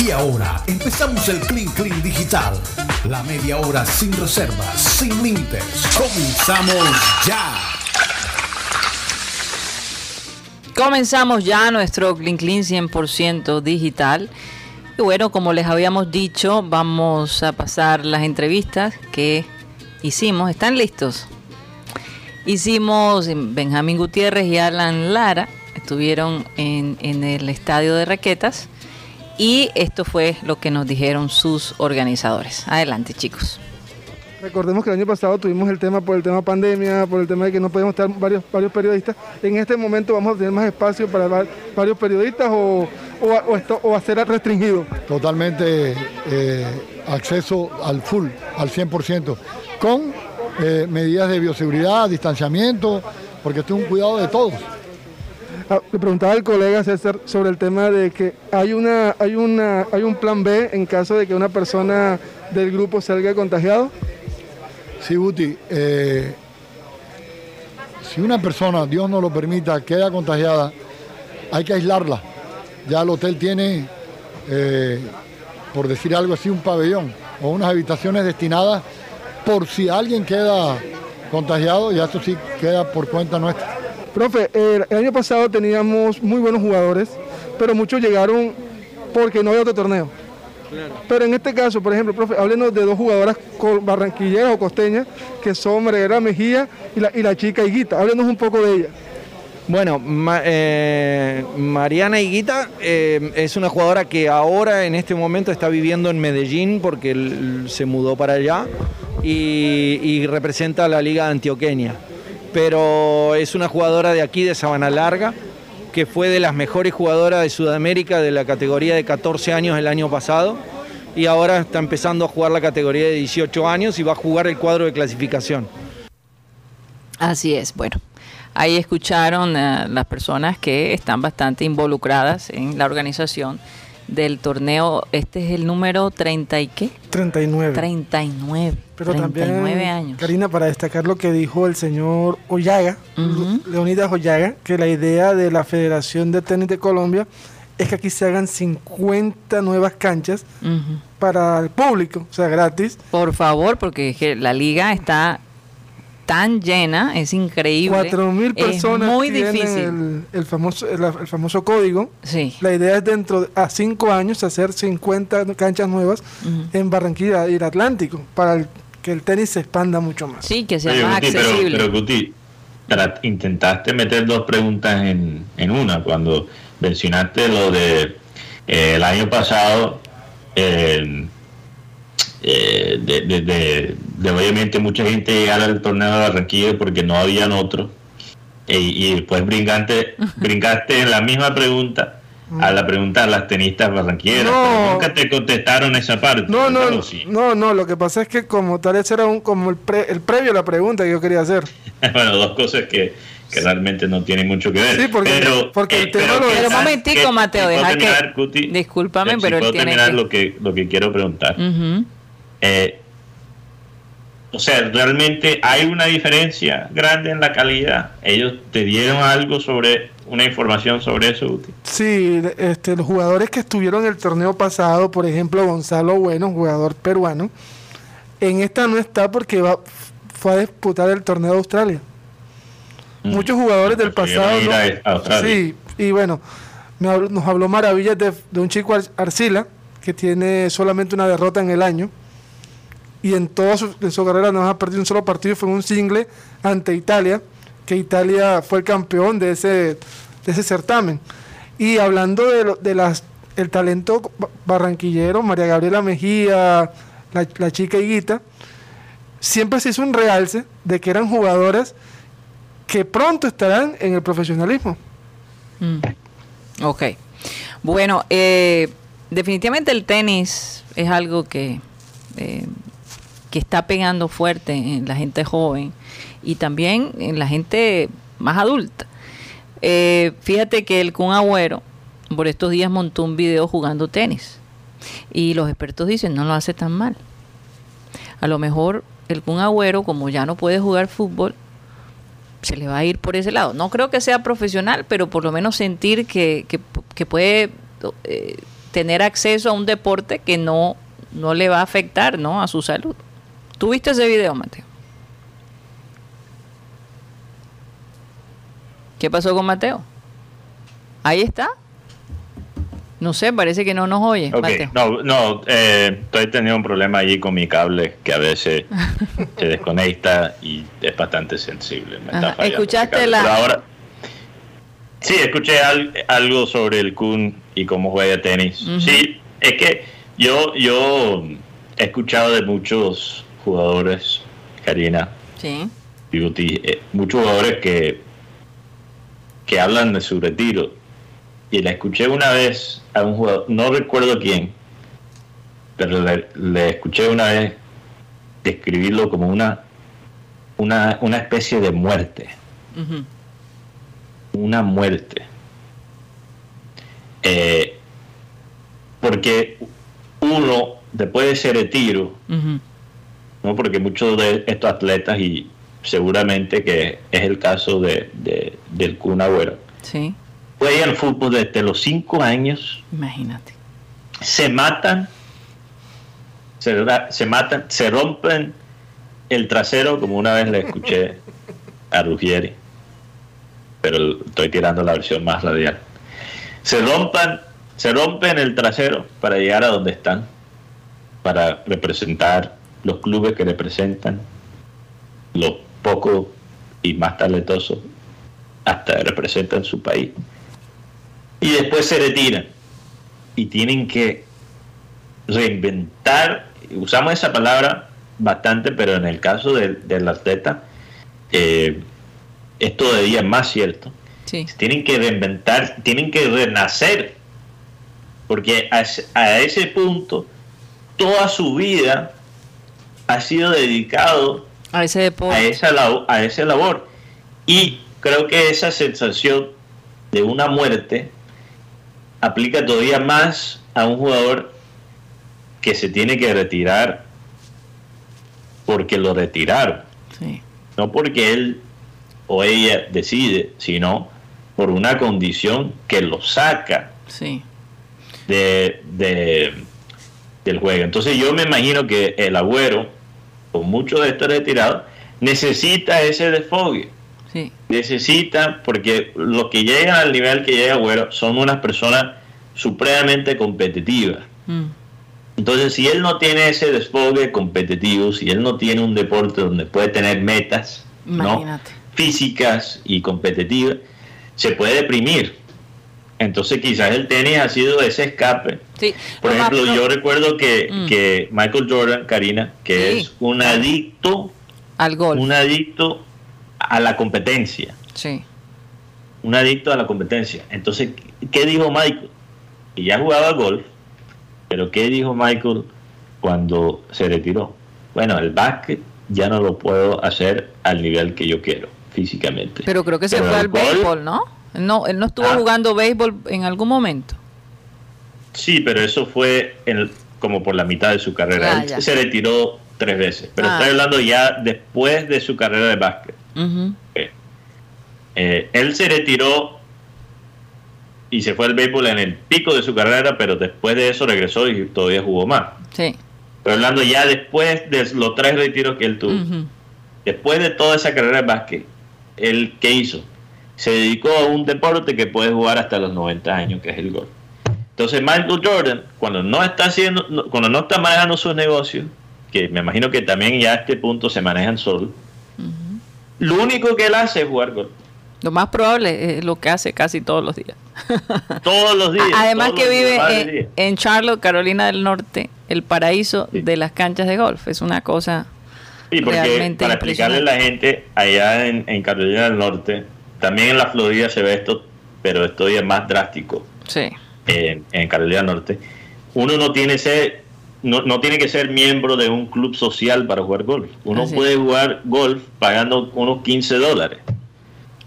Y ahora empezamos el Clean Clean Digital. La media hora sin reservas, sin límites. Comenzamos ya. Comenzamos ya nuestro Clean Clean 100% digital. Y bueno, como les habíamos dicho, vamos a pasar las entrevistas que hicimos. ¿Están listos? Hicimos Benjamín Gutiérrez y Alan Lara, estuvieron en, en el estadio de raquetas y esto fue lo que nos dijeron sus organizadores. Adelante chicos. Recordemos que el año pasado tuvimos el tema por el tema pandemia, por el tema de que no podíamos estar varios, varios periodistas. En este momento vamos a tener más espacio para varios periodistas o, o, esto, o a ser restringido. Totalmente eh, acceso al full, al 100%, con eh, medidas de bioseguridad, distanciamiento, porque esto es un cuidado de todos. Ah, le preguntaba al colega César sobre el tema de que hay un plan B en caso de que una persona del grupo salga contagiado. Sí, Buti. Eh, si una persona, Dios no lo permita, queda contagiada, hay que aislarla. Ya el hotel tiene, eh, por decir algo así, un pabellón o unas habitaciones destinadas por si alguien queda contagiado, y eso sí queda por cuenta nuestra. Profe, el, año pasado teníamos muy buenos jugadores, pero muchos llegaron porque no había otro torneo. Pero en este caso, por ejemplo, profe, háblenos de dos jugadoras barranquilleras o costeñas, que son María Mejía y la, y la chica Higuita. Háblenos un poco de ella. Bueno, eh, Mariana Higuita eh, es una jugadora que ahora en este momento está viviendo en Medellín porque se mudó para allá y, y representa a la Liga Antioqueña. Pero es una jugadora de aquí, de Sabana Larga, que fue de las mejores jugadoras de Sudamérica de la categoría de 14 años el año pasado y ahora está empezando a jugar la categoría de 18 años y va a jugar el cuadro de clasificación. Así es, bueno. Ahí escucharon a las personas que están bastante involucradas en la organización del torneo. Este es el número 30 y qué? 39. 39. Pero 39 también, años. Karina, para destacar lo que dijo el señor Ollaga, Leonidas Ollaga, que la idea de la Federación de Tenis de Colombia es que aquí se hagan 50 nuevas canchas para el público, o sea, gratis. Por favor, porque la liga está tan llena, es increíble. Cuatro mil personas muy difícil. El, famoso, el, famoso código. Sí. La idea es dentro de a cinco años hacer 50 canchas nuevas en Barranquilla y el Atlántico para que el tenis se expanda mucho más. Sí, que sea más accesible. Pero, Guti, intentaste meter dos preguntas en, en una cuando mencionaste lo de eh, el año pasado. Eh, eh, de, de, obviamente mucha gente llegar al torneo de Barranquilla porque no habían otro. E, y después brincaste, brincaste en la misma pregunta a la pregunta de las tenistas barranquilleras. nunca te contestaron esa parte. No, no, no, no, lo que pasa es que como tal vez era un, como el, el previo a la pregunta que yo quería hacer. bueno, dos cosas que, que realmente no tienen mucho que ver. Sí, porque, pero, porque el eh, tema pero, un momentico, Mateo, deja que... Discúlpame, pero él tiene que... lo que lo que quiero preguntar. Eh, o sea, realmente hay una diferencia grande en la calidad. Ellos te dieron algo sobre una información sobre eso. Sí, este, los jugadores que estuvieron en el torneo pasado, por ejemplo, Gonzalo Bueno, jugador peruano, en esta no está porque va, fue a disputar el torneo de Australia. Mm. Muchos jugadores del pasado. sí, y bueno, nos habló maravillas de, de un chico Arcila que tiene solamente una derrota en el año y en toda su, carrera no ha perdido un solo partido, fue un single ante Italia, que Italia fue el campeón de ese, de ese certamen. Y hablando de, de las, el talento barranquillero, María Gabriela Mejía, la, chica Higuita, siempre se hizo un realce de que eran jugadoras que pronto estarán en el profesionalismo. Mm. Ok. Bueno, eh, definitivamente el tenis es algo que eh, que está pegando fuerte en la gente joven y también en la gente más adulta. Eh, fíjate que el Kun Agüero por estos días montó un video jugando tenis y los expertos dicen no lo hace tan mal. A lo mejor el Kun Agüero, como ya no puede jugar fútbol, se le va a ir por ese lado. No creo que sea profesional, pero por lo menos sentir que, que, puede eh, tener acceso a un deporte que no, no le va a afectar ¿no? a su salud. ¿Tuviste ese video, Mateo? ¿Qué pasó con Mateo? Ahí está. No sé, parece que no nos oye. Mateo. no, no, eh, estoy teniendo un problema allí con mi cable que a veces se desconecta y es bastante sensible. me está ¿escuchaste la- Pero ahora, sí, escuché al- algo sobre el Kun y cómo juega tenis. Sí, es que yo, yo he escuchado de muchos jugadores, Karina, Sí. Beauty, eh, muchos jugadores que, que hablan de su retiro. Y la escuché una vez a un jugador, no recuerdo quién, pero le, le escuché una vez describirlo como una, una, una especie de muerte. Una muerte. Eh, porque uno, después de ese retiro. ¿No? porque muchos de estos atletas, y seguramente que es el caso de, de- del Kun Agüero, Sí. juegan fútbol desde los 5 años, Imagínate. se matan, se, se matan, se rompen el trasero, como una vez le escuché a Ruggieri, pero estoy tirando la versión más radial. Se rompan, se rompen el trasero para llegar a donde están, para representar los clubes que representan, los pocos y más talentosos, hasta representan su país. Y después se retiran y tienen que reinventar, usamos esa palabra bastante, pero en el caso del, del atleta eh, es todavía más cierto. Sí. Tienen que reinventar, tienen que renacer, porque a ese, a ese punto toda su vida ha sido dedicado A ese a esa, a esa labor. Y creo que esa sensación de una muerte aplica todavía más a un jugador que se tiene que retirar porque lo retiraron, Sí. no porque él o ella decide, sino por una condición que lo saca Sí. de, de- del juego. Entonces yo me imagino que el agüero, con mucho de estos retirados, necesita ese desfogue. Sí. Necesita, porque los que llegan al nivel que llega Agüero son unas personas supremamente competitivas. Mm. Entonces, si él no tiene ese desfogue competitivo, si él no tiene un deporte donde puede tener metas físicas y competitivas, se puede deprimir. Entonces, quizás el tenis ha sido ese escape. Sí. Por ejemplo, yo recuerdo que, Mm. que Michael Jordan, Karina, que Sí. es un adicto, Al gol. un adicto a la competencia. Sí. un adicto a la competencia. Entonces, ¿qué dijo Michael? Que ya jugaba golf, pero ¿qué dijo Michael cuando se retiró? Bueno, el básquet ya no lo puedo hacer al nivel que yo quiero, físicamente. Pero creo que se fue al béisbol, ¿no? No, él no estuvo Ah. jugando béisbol en algún momento. Sí, pero eso fue en como por la mitad de su carrera. Ah, Él se retiró tres veces, pero Ah. estoy hablando ya después de su carrera de básquet. Ujú. Eh, él se retiró y se fue al béisbol en el pico de su carrera, pero después de eso regresó y todavía jugó más. Sí. Pero hablando ya después de los tres retiros que él tuvo, después de toda esa carrera de básquet, él qué hizo? Se dedicó a un deporte que puede jugar hasta los 90 años, que es el golf. Entonces Michael Jordan, cuando no está haciendo, cuando no está manejando sus negocios, que me imagino que también ya a este punto se manejan solo, lo único que él hace es jugar golf. Lo más probable es lo que hace casi todos los días. Todos los días. Además que vive en, en Charlotte, Carolina del Norte, el paraíso Sí. de las canchas de golf. Es una cosa... Sí, porque realmente para explicarle a la gente, allá en, en Carolina del Norte, también en la Florida se ve esto, pero esto ya es más drástico Sí. en, en Carolina Norte. Uno no tiene ser, no, no tiene que ser miembro de un club social para jugar golf. Uno Así es. puede jugar golf pagando unos 15 dólares.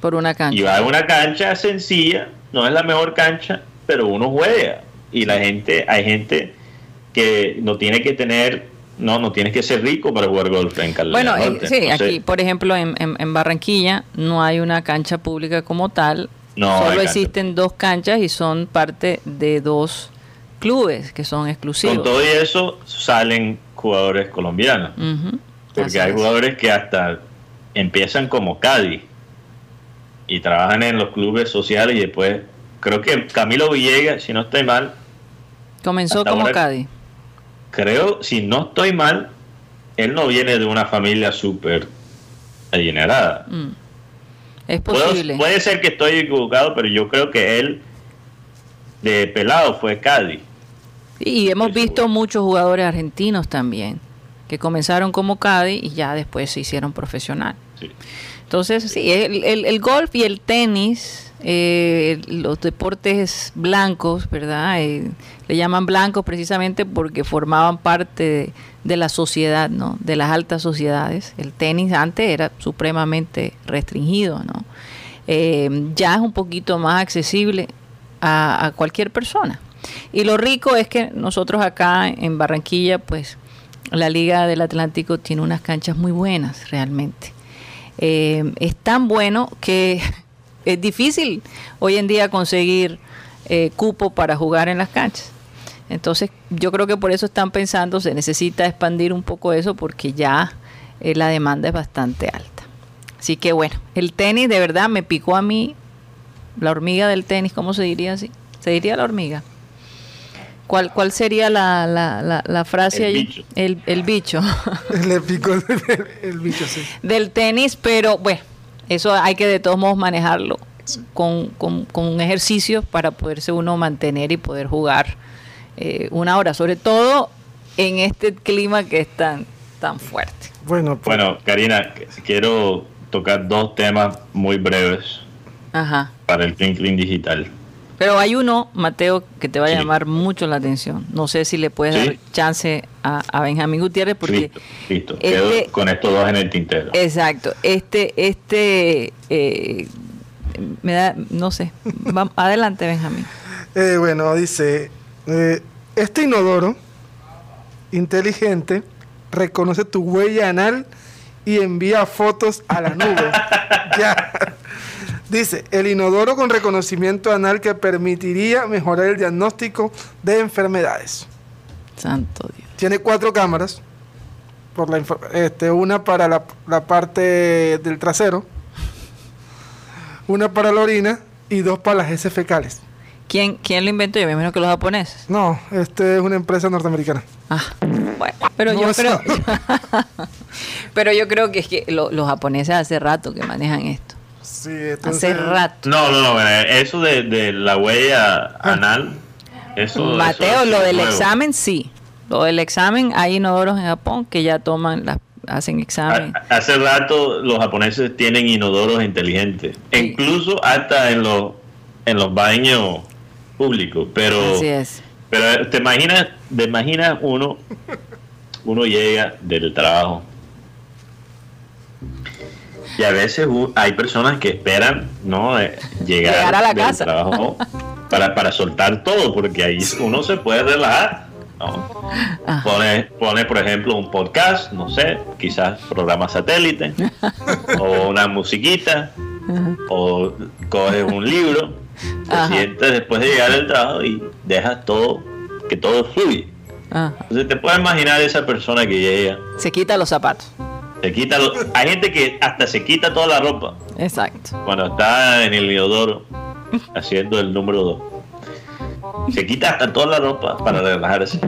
Por una Y cancha. va a una cancha sencilla, no es la mejor cancha, pero uno juega. Y la gente, hay gente que no tiene que tener, no, no tienes que ser rico para jugar golf en Carolina Bueno, del eh, sí, aquí, por ejemplo, en, en- en Barranquilla no hay una cancha pública como tal. No, Solo cancha. existen dos canchas y son parte de dos clubes que son exclusivos. Con todo y eso salen jugadores colombianos. Porque así hay es. jugadores que hasta empiezan como Cádiz y trabajan en los clubes sociales y después creo que Camilo Villegas, si no estoy mal, Comenzó como ahora- Cádiz. Creo, si no estoy mal, él no viene de una familia súper adinerada. Mm. Es Puedo- posible. puede ser que estoy equivocado, pero yo creo que él de pelado fue Cádiz. Y hemos Estoy visto seguro. muchos jugadores argentinos también, que comenzaron como Cádiz y ya después se hicieron profesional. Sí. Entonces, sí, el, el- el golf y el tenis, eh, los deportes blancos, ¿verdad? Eh, le llaman blancos precisamente porque formaban parte de, la sociedad, ¿no? De las altas sociedades. El tenis antes era supremamente restringido, ¿no? Eh, ya es un poquito más accesible a, cualquier persona. Y lo rico es que nosotros acá en Barranquilla, pues la Liga del Atlántico tiene unas canchas muy buenas realmente. Es tan bueno que es difícil hoy en día conseguir eh, cupo para jugar en las canchas. Entonces yo creo que por eso están pensando, se necesita expandir un poco eso porque ya eh, la demanda es bastante alta. Así que bueno, el tenis de verdad me picó a mí, la hormiga del tenis, ¿cómo se diría así? ¿Se diría la hormiga? ¿Cuál, cuál sería la, la, la, la frase El allí? bicho. El, el bicho. Le picó el, el bicho, sí. del tenis, pero bueno, eso hay que de todos modos manejarlo con, con, con ejercicios para poderse uno mantener y poder jugar eh, una hora, sobre todo en este clima que es tan, tan fuerte. Bueno, pues, Bueno, Karina, qu- quiero tocar dos temas muy breves Ajá. para el Clean Clean Digital. Pero hay uno, Mateo, que te va a Sí. llamar mucho la atención. No sé si le puedes Sí. dar chance a, a Benjamín Gutiérrez porque... listo, listo. este- Quedo con estos dos en el tintero. Exacto. Este, este, eh, me da, no sé. Va- adelante, Benjamín. eh, bueno, dice, eh, este inodoro inteligente reconoce tu huella anal y envía fotos a la nube. ya. Dice, el inodoro con reconocimiento anal que permitiría mejorar el diagnóstico de enfermedades. Santo Dios. Tiene cuatro cámaras, por la, este, una para la, la parte del trasero, una para la orina y dos para las heces fecales. ¿Quién, ¿Quién lo inventó? Yo me imagino que los japoneses. No, este es una empresa norteamericana. Ah, bueno, pero No, yo creo, pero yo creo que es que lo- los japoneses hace rato que manejan esto. Sí, Hace rato. No, no, no, eh, eso de, de la huella anal, eso... Mateo, eso lo del nuevo. examen sí. Lo del examen, hay inodoros en Japón que ya toman, las, hacen examen. Ha- Hace rato los japoneses tienen inodoros inteligentes, Sí. incluso hasta en los en los baños públicos. Pero, Así es. pero te imaginas, te imaginas uno, uno llega del trabajo y a veces hay personas que esperan no Eh, llegar, Llegar a la casa. trabajo para, para soltar todo, porque ahí uno se puede relajar. ¿no? Ajá. Pone, pone, por ejemplo, un podcast, no sé, quizás programa satélite, o una musiquita, o coges un libro, te Ajá. sientes después de llegar al trabajo y dejas todo, que todo fluye. Ajá. Entonces te puedes imaginar esa persona que llega, Se quita los zapatos. Se quita, lo- hay gente que hasta se quita toda la ropa Exacto. cuando está en el inodoro haciendo el número 2. Se quita hasta toda la ropa para relajarse.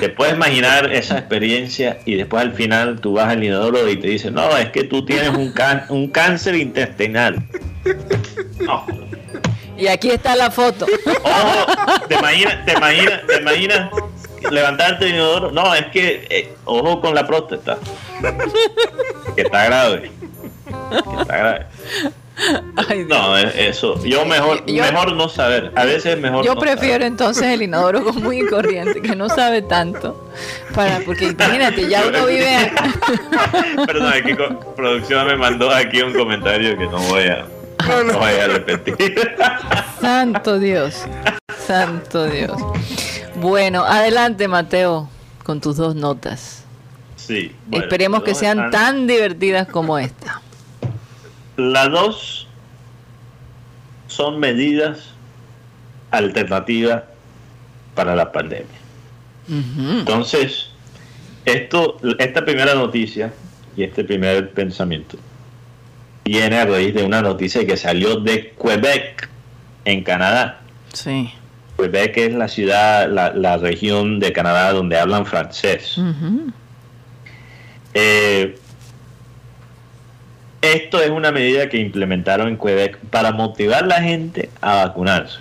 Te puedes imaginar esa experiencia y después al final tú vas al inodoro y te dicen, no, es que tú tienes un, can- un cáncer intestinal. No. Y aquí está la foto. Ojo, te imaginas, te imaginas, te imaginas levantarte inodoro. No, es que, eh, ojo con la próstata. Que está grave. Que está grave. Ay, Dios. No, es- eso. Yo mejor, Yo- mejor no saber. A veces es mejor. Yo no prefiero entonces el inodoro común y corriente, que no sabe tanto. Para, porque imagínate, ya uno vive. Perdón, es que co- producción me mandó aquí un comentario que no voy a, no voy a repetir. Santo Dios. Santo Dios. Bueno, adelante, Mateo, con tus dos notas. Sí. bueno, Esperemos que sean están- tan divertidas como esta. Las dos son medidas alternativas para la pandemia. Entonces, esto, esta primera noticia y este primer pensamiento viene a raíz de una noticia que salió de Quebec, en Canadá. Sí. Quebec es la ciudad, la, región de Canadá donde hablan francés. Eh, esto es una medida que implementaron en Quebec para motivar a la gente a vacunarse.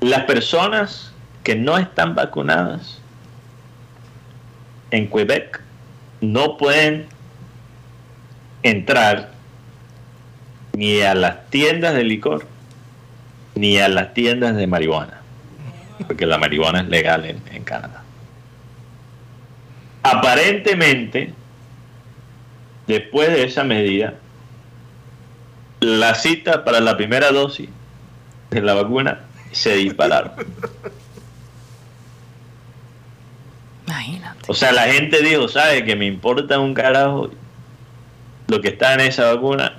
Las personas que no están vacunadas en Quebec no pueden entrar ni a las tiendas de licor ni a las tiendas de marihuana, porque la marihuana es legal en, Canadá. Aparentemente, después de esa medida, la cita para la primera dosis de la vacuna se dispararon. Imagínate. O sea, la gente dijo, ¿sabe que me importa un carajo lo que está en esa vacuna?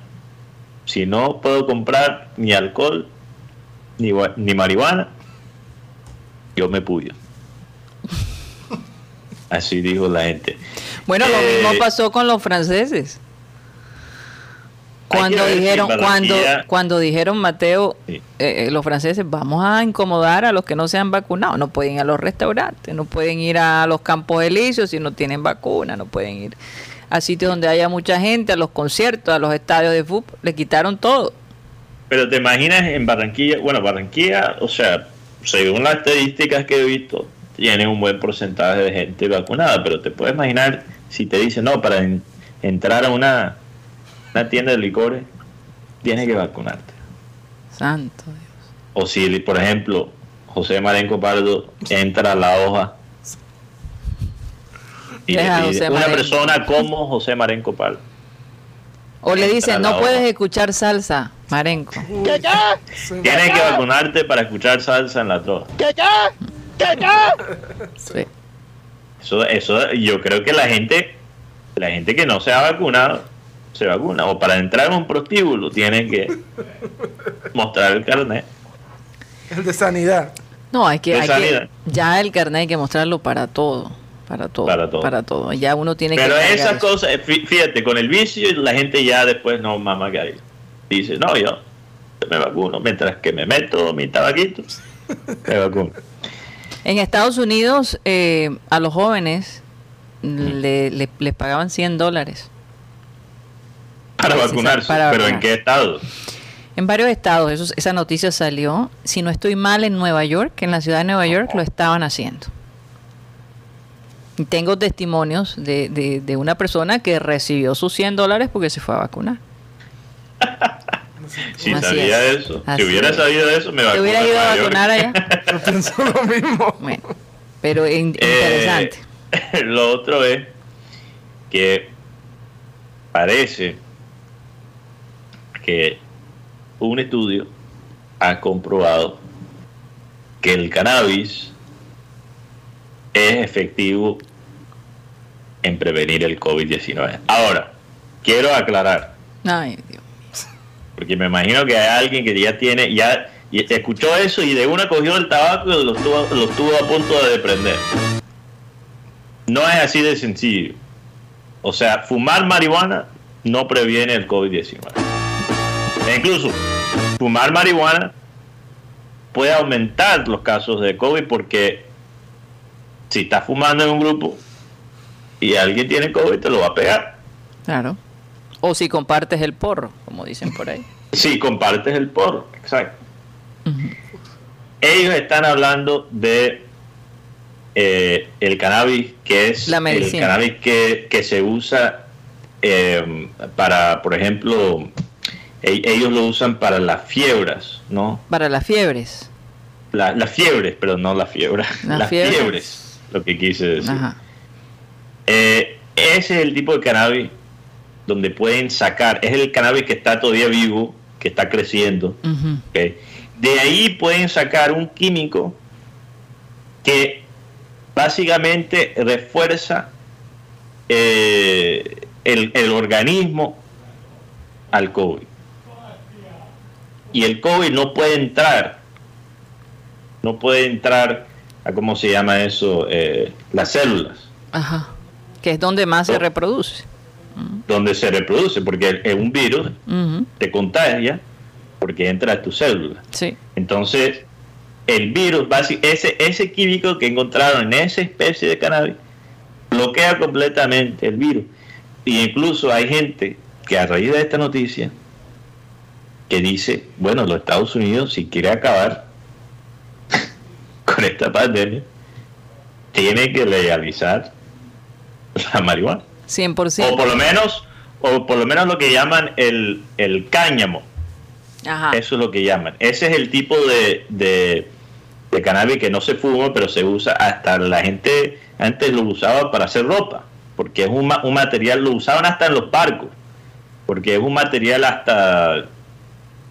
Si no puedo comprar ni alcohol ni, ni marihuana, yo me puyo. Así dijo la gente. Bueno, lo mismo eh, pasó con los franceses. Cuando dijeron, cuando, cuando dijeron Mateo, eh, eh, los franceses, vamos a incomodar a los que no se han vacunado, no pueden ir a los restaurantes, no pueden ir a los campos elíseos si no tienen vacuna, no pueden ir a sitios donde haya mucha gente, a los conciertos, a los estadios de fútbol, le quitaron todo. Pero te imaginas en Barranquilla, bueno, Barranquilla, o sea, según las estadísticas que he visto, tiene un buen porcentaje de gente vacunada, pero te puedes imaginar si te dicen, no, para entrar a una una tienda de licores, tienes que vacunarte. Santo Dios. O si, por ejemplo, José Marenco Pardo entra a la hoja y una persona como José Marenco Pardo. O le dicen, no puedes escuchar salsa, Marenco. ¿Qué, Tienes que vacunarte para escuchar salsa en la trova. ¿Qué, Sí. Eso, eso, yo creo que la gente, la gente que no se ha vacunado, se vacuna. O para entrar en un prostíbulo tienen que mostrar el carnet. El de sanidad. No, hay que, ya el carnet hay que mostrarlo para todo. Para todo, para todo. Ya uno tiene Pero esas cosas, fíjate, con el vicio la gente ya después no mama que hay. Dice, no, yo me vacuno. Mientras que me meto mi tabaquito, me vacuno. En Estados Unidos, eh, a los jóvenes le, les pagaban 100 dólares para vacunarse. ¿Pero en qué estado? En varios estados. esa noticia salió. Si no estoy mal, en Nueva York, en la ciudad de Nueva York, lo estaban haciendo. Tengo testimonios de, de, una persona que recibió sus 100 dólares porque se fue a vacunar. si sabía eso, si hubiera sabido eso, me vacunaba. hubiera ido a vacunar allá? Yo pienso lo mismo. Bueno, pero eh, interesante. lo otro es que parece que un estudio ha comprobado que el cannabis es efectivo en prevenir el COVID-19. Ahora, quiero aclarar. Ay, Dios. Porque me imagino que hay alguien que ya tiene, ya escuchó eso y de una cogió el tabaco y lo estuvo, lo estuvo a punto de prender. No es así de sencillo. O sea, fumar marihuana no previene el COVID-19. E incluso fumar marihuana puede aumentar los casos de COVID porque si estás fumando en un grupo y alguien tiene COVID te lo va a pegar. Claro. O si compartes el porro, como dicen por ahí. Si compartes el porro, exacto. Ellos están hablando de eh, el cannabis, que es La el cannabis que, que se usa eh, para, por ejemplo, ellos lo usan para las fiebres, ¿no? Para las fiebres. las fiebres, pero no la fiebre. Las, fiebres? Lo que quise decir. Eh, ese es el tipo de cannabis donde pueden sacar, es el cannabis que está todavía vivo, que está creciendo. De ahí pueden sacar un químico que básicamente refuerza eh, el, el organismo al COVID y el COVID no puede entrar no puede entrar a cómo se llama eso, eh, las células. Ajá. Que es donde más se Oh. reproduce. donde se reproduce, porque es un virus Ujú, te contagia porque entra a tu célula. Sí. Entonces, el virus, ese, ese químico que encontraron en esa especie de cannabis, bloquea completamente el virus. Y incluso hay gente que a raíz de esta noticia, que dice, bueno, los Estados Unidos, si quiere acabar con esta pandemia, tiene que legalizar la marihuana. 100%. O por lo menos, o por lo menos lo que llaman el, el cáñamo. Ajá. Eso es lo que llaman. Ese es el tipo de, de, de cannabis que no se fuma, pero se usa hasta la gente antes lo usaba para hacer ropa, porque es un, un material, lo usaban hasta en los barcos, porque es un material hasta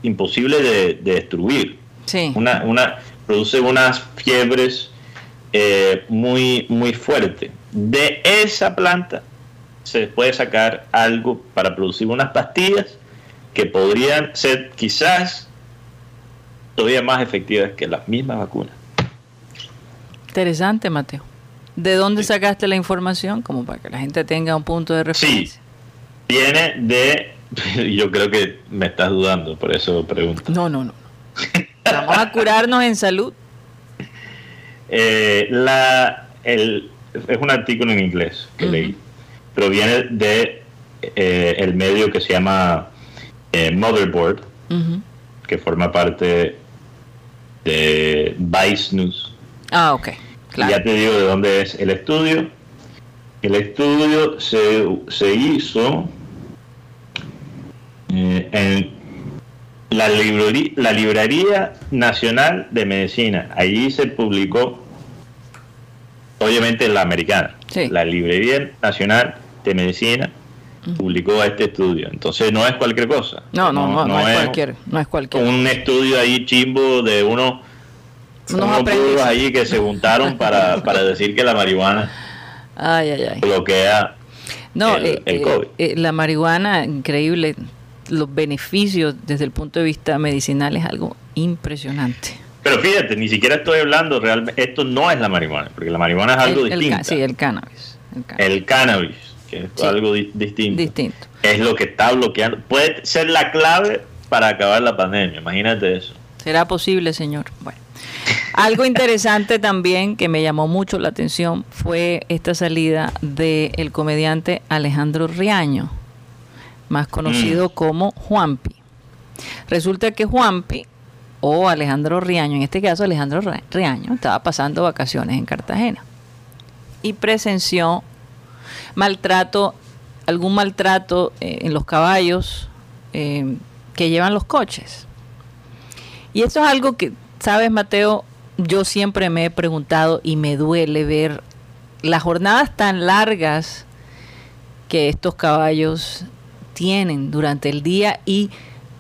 imposible de, de destruir. Sí. Una, una, produce unas fiebres eh, muy, muy fuertes. De esa planta se puede sacar algo para producir unas pastillas que podrían ser quizás todavía más efectivas que las mismas vacunas. Interesante, Mateo. ¿De dónde sacaste la información? Como para que la gente tenga un punto de referencia. Viene de, yo creo que me estás dudando, por eso pregunto. No, no, no. Vamos a curarnos en salud. Eh, la, el, es un artículo en inglés que Ujú. leí, pero viene de eh, el medio que se llama eh, Motherboard, que forma parte de Vice News. Ah, ok. Claro. Ya te digo de dónde es el estudio. El estudio se, se hizo eh, en la, librería, la Librería Nacional de Medicina. Allí se publicó, obviamente la americana, Sí. la Librería Nacional de Medicina publicó este estudio. Entonces no es cualquier cosa. No, no, no, no, es cualquier, no es cualquier. un estudio ahí chimbo de unos Unos allí que se juntaron para, para decir que la marihuana Ay, ay, ay. bloquea No, el- eh, el eh, COVID. eh, la marihuana, increíble. Los beneficios desde el punto de vista medicinal es algo impresionante. pero fíjate ni siquiera estoy hablando realmente esto no es la marihuana porque la marihuana es algo El- distinto sí, el cannabis. El cannabis. el cannabis que es Sí. algo di- distinto Distinto. es lo que está bloqueando puede ser la clave para acabar la pandemia imagínate eso ¿Será posible, señor? Bueno. Algo interesante también que me llamó mucho la atención fue esta salida del comediante Alejandro Riaño, más conocido como Juanpi. Resulta que Juanpi, o Alejandro Riaño, en este caso Alejandro Riaño, estaba pasando vacaciones en Cartagena y presenció maltrato, algún maltrato eh, en los caballos eh, que llevan los coches. Y esto es algo que, sabes, Mateo, yo siempre me he preguntado y me duele ver las jornadas tan largas que estos caballos durante el día y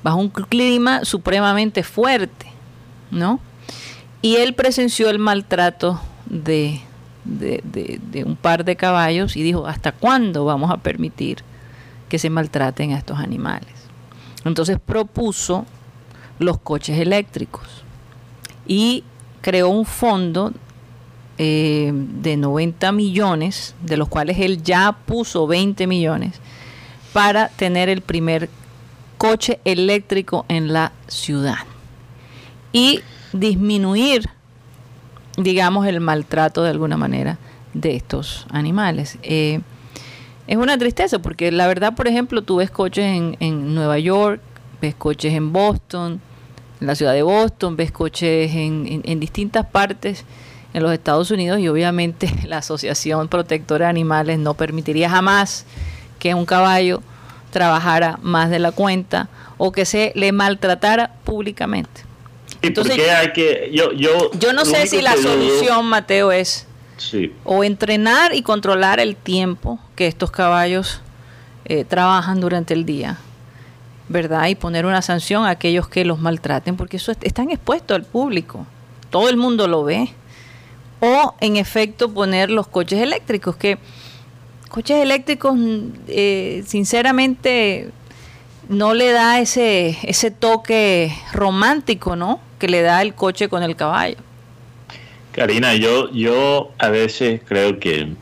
bajo un clima supremamente fuerte, ¿no? Y él presenció el maltrato de- de un par de caballos y dijo, ¿hasta cuándo vamos a permitir que se maltraten a estos animales? Entonces propuso los coches eléctricos y creó un fondo eh, de 90 millones, de los cuales él ya puso 20 millones, para tener el primer coche eléctrico en la ciudad y disminuir, digamos, el maltrato de alguna manera de estos animales. Eh, es una tristeza porque la verdad, por ejemplo, tú ves coches en, Nueva York, ves coches en Boston, en la ciudad de Boston, ves coches en distintas partes en los Estados Unidos y obviamente la Asociación Protectora de Animales no permitiría jamás que un caballo trabajara más de la cuenta o que se le maltratara públicamente. ¿Y Entonces, por qué hay que.? Yo, yo, Yo no sé si la solución, Mateo, es Sí. o entrenar y controlar el tiempo que estos caballos eh, trabajan durante el día, ¿verdad? Y poner una sanción a aquellos que los maltraten, porque eso est- están expuestos al público, todo el mundo lo ve. O, en efecto, poner los coches eléctricos, que coches eléctricos, mm, eh, sinceramente, no le da ese, ese toque romántico, ¿no? Que le da el coche con el caballo. Karina, yo, yo a veces creo que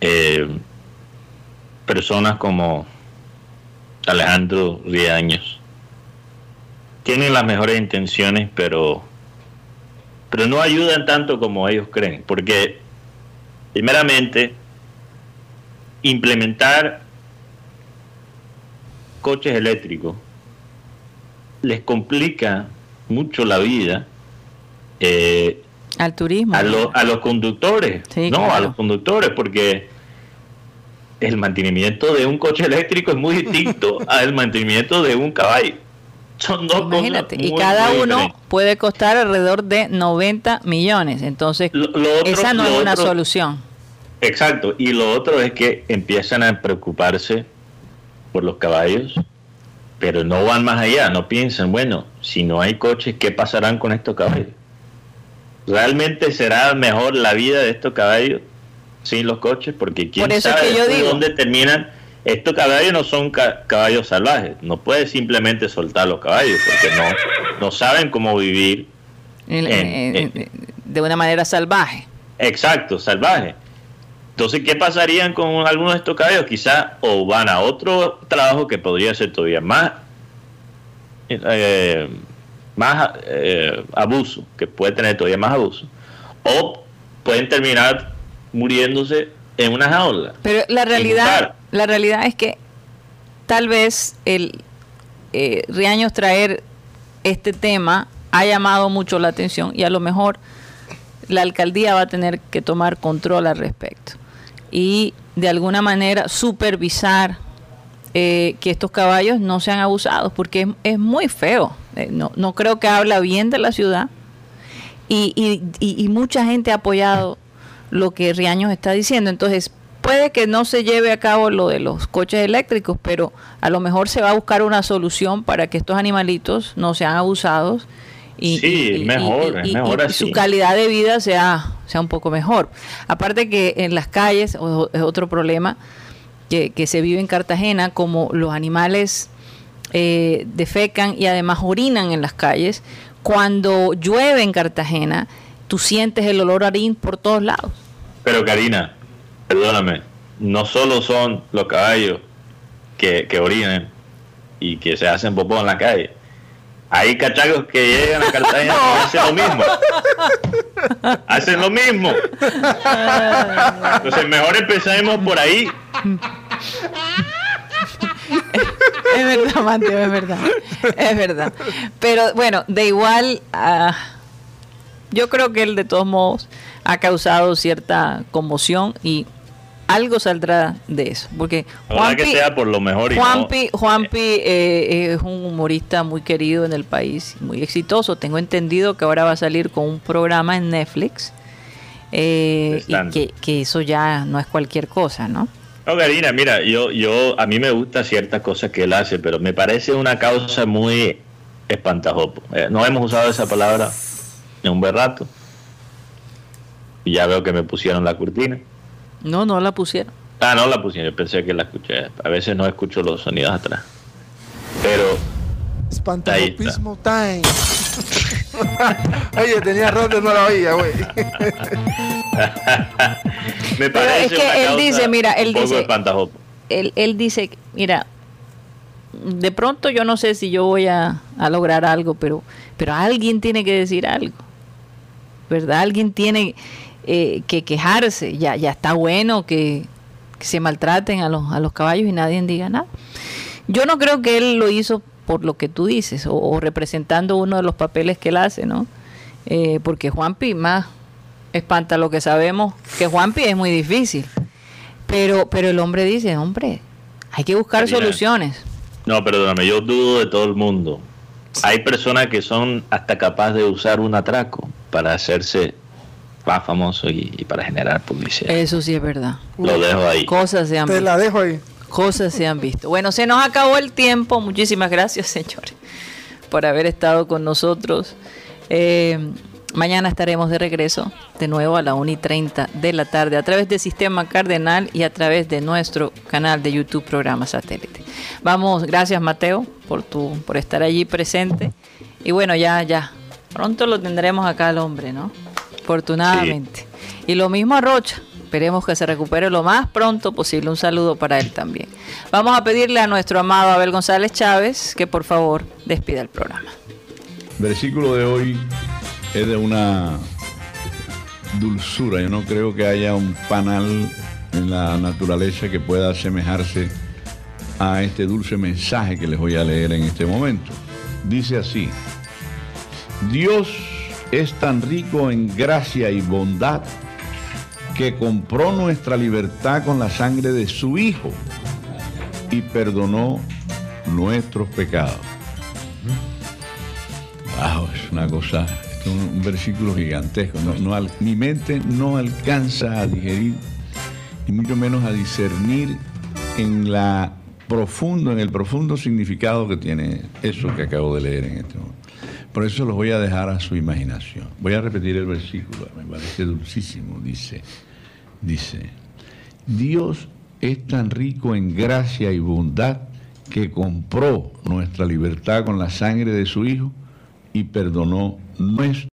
eh, personas como Alejandro Riaños tienen las mejores intenciones, pero, pero no ayudan tanto como ellos creen, porque primeramente implementar coches eléctricos les complica mucho la vida eh, al turismo. A, a los conductores, no, a los conductores, porque el mantenimiento de un coche eléctrico es muy distinto al mantenimiento de un caballo. Son dos Imagínate, y cada uno puede costar alrededor de 90 millones. Entonces, esa no es una solución. Exacto, y lo otro es que empiezan a preocuparse por los caballos, pero no van más allá, no piensan, bueno, si no hay coches, ¿qué pasarán con estos caballos? ¿Realmente será mejor la vida de estos caballos sin los coches? Porque quién sabe dónde terminan. Estos caballos no son caballos salvajes, no puedes simplemente soltar los caballos porque no, no saben cómo vivir de una manera salvaje. Exacto, salvaje. Entonces, ¿qué pasarían con algunos de estos caballos? Quizás o van a otro trabajo que podría ser todavía más eh, más eh, abuso, que puede tener todavía más abuso, o pueden terminar muriéndose en una jaula. Pero la realidad, la realidad es que tal vez el eh, Riaños traer este tema ha llamado mucho la atención y a lo mejor la alcaldía va a tener que tomar control al respecto y de alguna manera supervisar eh, que estos caballos no sean abusados, porque es, muy feo. Eh, no, no, creo que habla bien de la ciudad. Y, y, y, mucha gente ha apoyado lo que Riaños está diciendo. Entonces, puede que no se lleve a cabo lo de los coches eléctricos, pero a lo mejor se va a buscar una solución para que estos animalitos no sean abusados y, sí, mejor, mejor su calidad de vida sea, sea un poco mejor. Aparte que en las calles es otro problema que, se vive en Cartagena, como los animales eh, defecan y además orinan en las calles, cuando llueve en Cartagena, tú sientes el olor a harín por todos lados. Pero Karina, perdóname, no solo son los caballos que, que orinan y que se hacen popó en la calle. Hay cachacos que llegan a Cartagena y hacen lo mismo. Hacen lo mismo. Entonces, mejor empecemos por ahí. es verdad, Mateo, es verdad. Es verdad. Pero bueno, de igual, uh, yo creo que él de todos modos ha causado cierta conmoción y algo saldrá de eso. Porque Juanpi, que sea por lo mejor Juanpi, Juanpi eh, es un humorista muy querido en el país, muy exitoso. Tengo entendido que ahora va a salir con un programa en Netflix. Eh, y que, que, eso ya no es cualquier cosa, ¿no? No, Karina, mira, yo, yo, a mí me gusta ciertas cosas que él hace, pero me parece una causa muy espantajopo. Eh, no hemos usado esa palabra en un buen rato. Y ya veo que me pusieron la cortina. No, no la pusieron. Ah, no la pusieron, pensé que la escuché. A veces no escucho los sonidos atrás. Pero. Espantajopismo time. Oye, tenía rato no la oía, güey. Me parece es que él dice, mira, él dice, él, él, dice, mira, de pronto yo no sé si yo voy a, lograr algo, pero, pero alguien tiene que decir algo, ¿verdad? Alguien tiene eh, que quejarse, ya, ya está bueno que, se maltraten a los, a los caballos y nadie diga nada. Yo no creo que él lo hizo por lo que tú dices, o, representando uno de los papeles que él hace, ¿no? Eh, porque Juanpi más espanta lo que sabemos, que Juanpi es muy difícil. Pero, pero el hombre dice, hombre, hay que buscar soluciones. No, perdóname, yo dudo de todo el mundo. Hay personas que son hasta capaces de usar un atraco para hacerse más famoso y, para generar publicidad. Eso sí es verdad. Lo dejo ahí. Cosas se han Te la dejo ahí. Cosas se han visto. Bueno, se nos acabó el tiempo. Muchísimas gracias, señores, por haber estado con nosotros. Eh, Mañana estaremos de regreso de nuevo a la 1 y 30 de la tarde a través del Sistema Cardenal y a través de nuestro canal de YouTube Programa Satélite. Vamos, gracias Mateo por, tu, por estar allí presente. Y bueno, ya, ya, Pronto lo tendremos acá al hombre, ¿no? Afortunadamente. Y lo mismo a Rocha. Esperemos que se recupere lo más pronto posible. Un saludo para él también. Vamos a pedirle a nuestro amado Abel González Chávez que por favor despida el programa. Versículo de hoy es de una dulzura. Yo no creo que haya un panal en la naturaleza que pueda asemejarse a este dulce mensaje que les voy a leer en este momento. Dice así, Dios es tan rico en gracia y bondad que compró nuestra libertad con la sangre de su Hijo y perdonó nuestros pecados. Wow, es una cosa, es un, versículo gigantesco. mi mente no alcanza a digerir y mucho menos a discernir en el profundo significado que tiene eso que acabo de leer en este momento. Por eso los voy a dejar a su imaginación. Voy a repetir el versículo, me parece dulcísimo. Dice, dice, Dios es tan rico en gracia y bondad que compró nuestra libertad con la sangre de su Hijo y perdonó nuestro